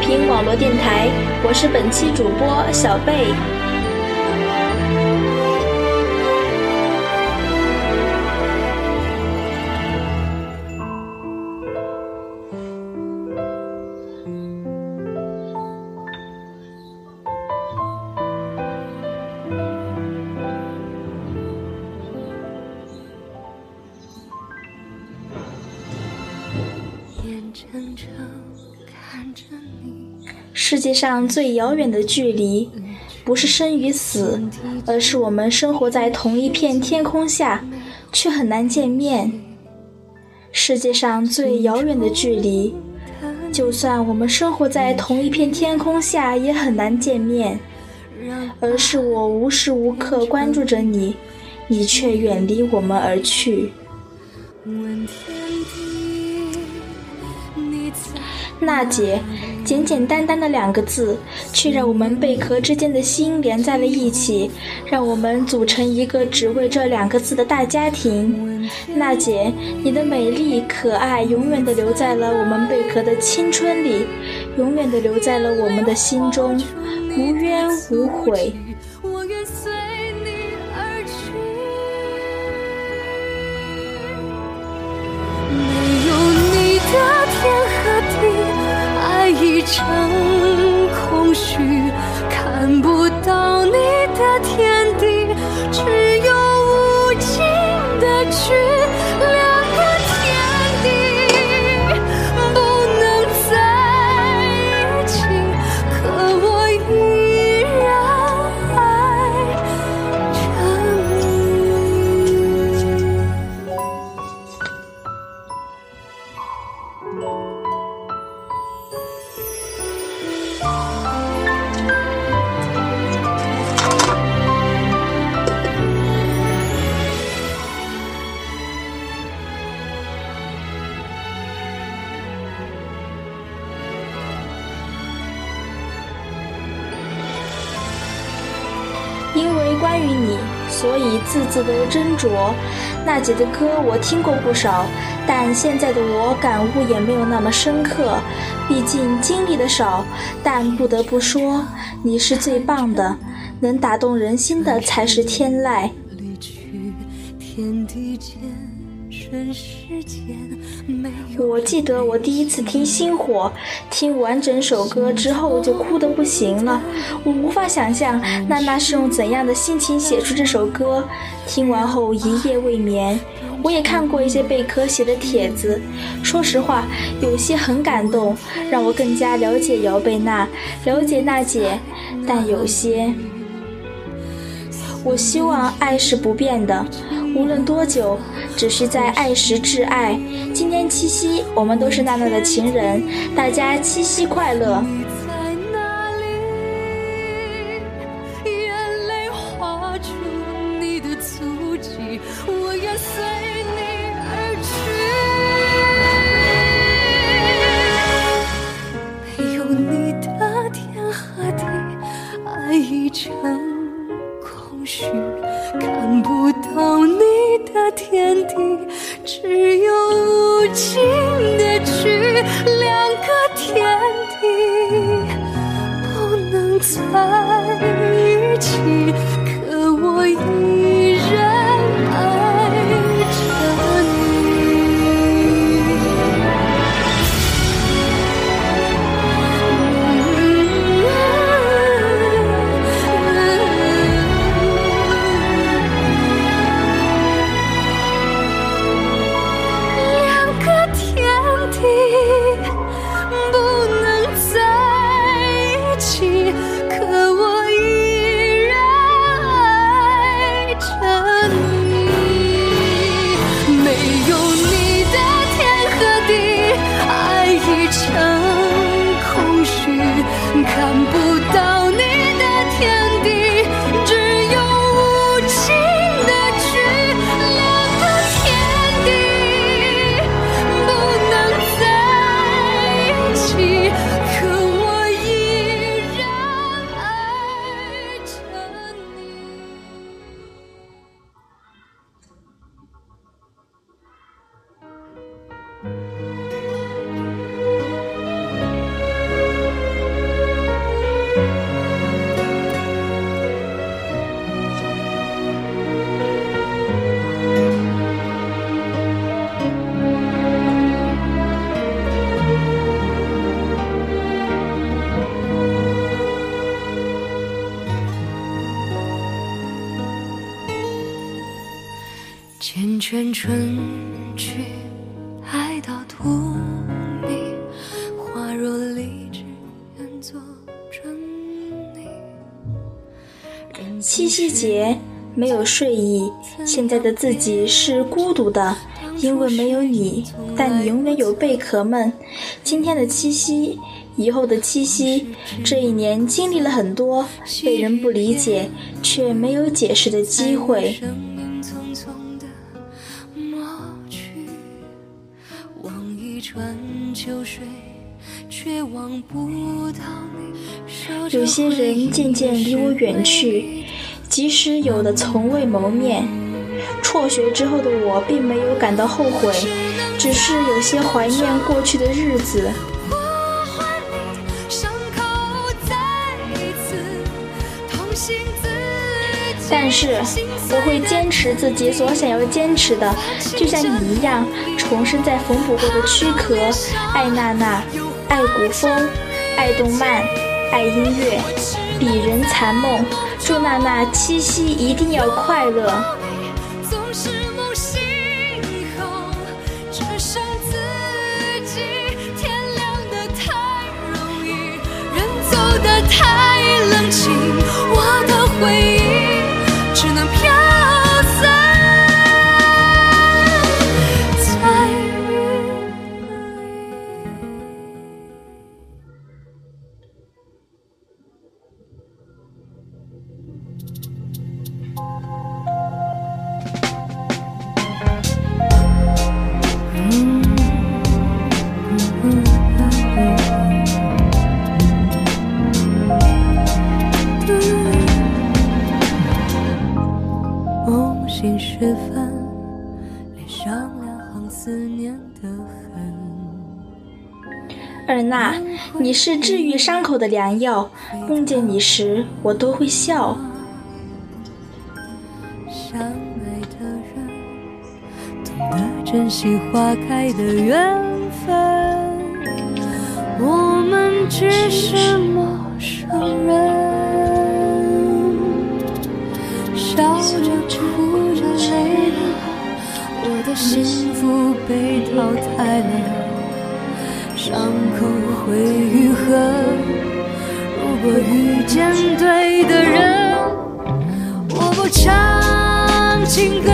平网络电台，我是本期主播小贝。世界上最遥远的距离，不是生与死，而是我们生活在同一片天空下，却很难见面。世界上最遥远的距离，就算我们生活在同一片天空下，也很难见面。而是我无时无刻关注着你，你却远离我们而去。娜姐，简简单单的两个字，却让我们贝壳之间的心连在了一起，让我们组成一个只为这两个字的大家庭。娜姐，你的美丽可爱，永远的留在了我们贝壳的青春里，永远的留在了我们的心中，无怨无悔。关于你，所以字字都斟酌。娜姐的歌我听过不少，但现在的我感悟也没有那么深刻。毕竟经历的少，但不得不说，你是最棒的，能打动人心的才是天籁。我记得我第一次听《星火》，听完整首歌之后就哭得不行了。我无法想象娜娜是用怎样的心情写出这首歌。听完后一夜未眠。我也看过一些贝壳写的帖子，说实话，有些很感动，让我更加了解姚贝娜，了解娜姐。但有些，我希望爱是不变的。无论多久，只需在爱时挚爱。今天七夕，我们都是娜娜的情人，大家七夕快乐。没有去，看不到你的天地，只有无尽的去，两个天地不能在一起，可我劝春去，爱到荼蘼，花若离枝，愿做春泥。七夕节没有睡意，现在的自己是孤独的，因为没有你，但你永远有贝壳们。今天的七夕。以后的七夕，这一年经历了很多，被人不理解，却没有解释的机会。有些人渐渐离我远去，即使有的从未谋面。辍学之后的我，并没有感到后悔，只是有些怀念过去的日子。但是我会坚持自己所想要坚持的，就像你一样，重生在缝补过的躯壳，爱娜娜，爱古风，爱动漫，爱音乐，鄙人残梦，祝娜娜七夕一定要快乐。太冷清，我的回忆。二娜，你是治愈伤口的良药，梦见你时我都会笑。相爱的人，懂得珍惜花开的缘分，我们只是陌生人，幸福被淘汰了。伤口会愈合，如果遇见对的人，我不唱情歌，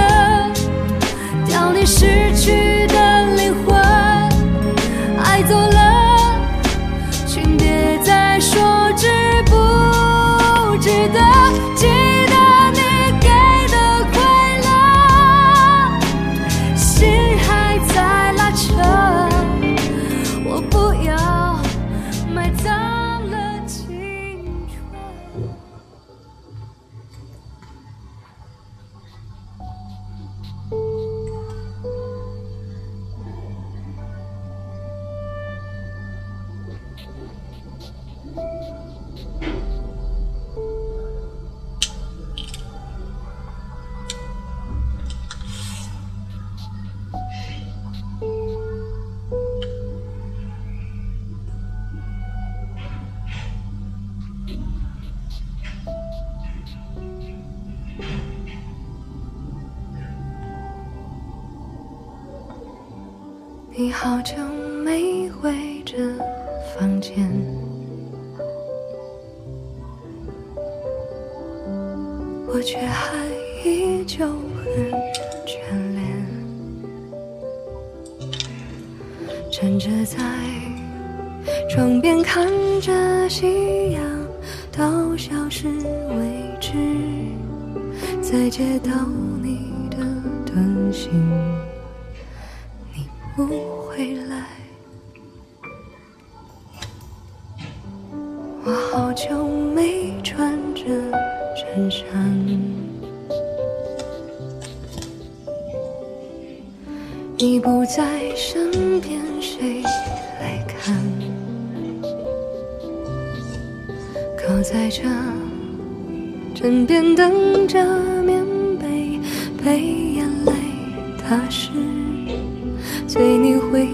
你好久没回这房间，我却还依旧很眷恋。站着在窗边看着夕阳到消失为止，再接到你的短信。你不衬衫，你不在身边，谁来看？靠在这枕边，等着棉被，被眼泪打湿。随你回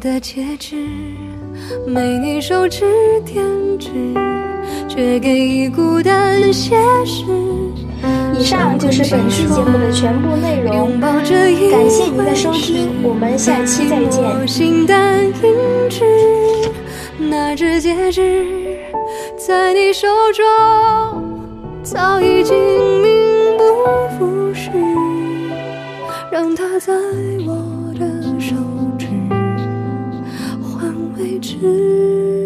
的戒指没你手指点指。却给孤单写诗。以上就是本期节目的全部内容，感谢您的收听，我们下期再见。心淡音质，那只戒指在你手中，早已经名不副实，让它在我雨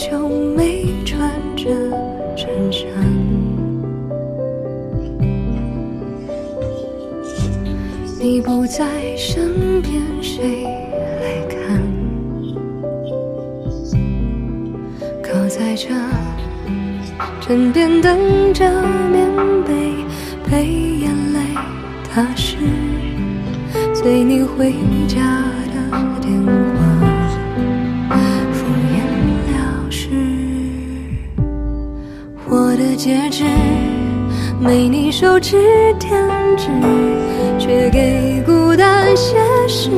就没穿着衬衫。你不在身边，谁来看？靠在这枕边，等着棉被，被眼泪打湿，随你回家戒指，没你手指添置。却给孤单写诗，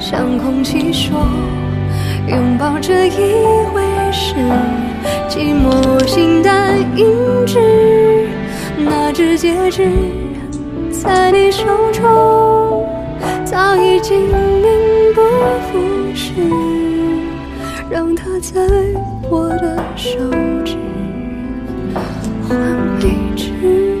向空气说，拥抱这一回事。寂寞心淡音质，那只戒指在你手中，早已经名不副实，让它在我的手指换位置。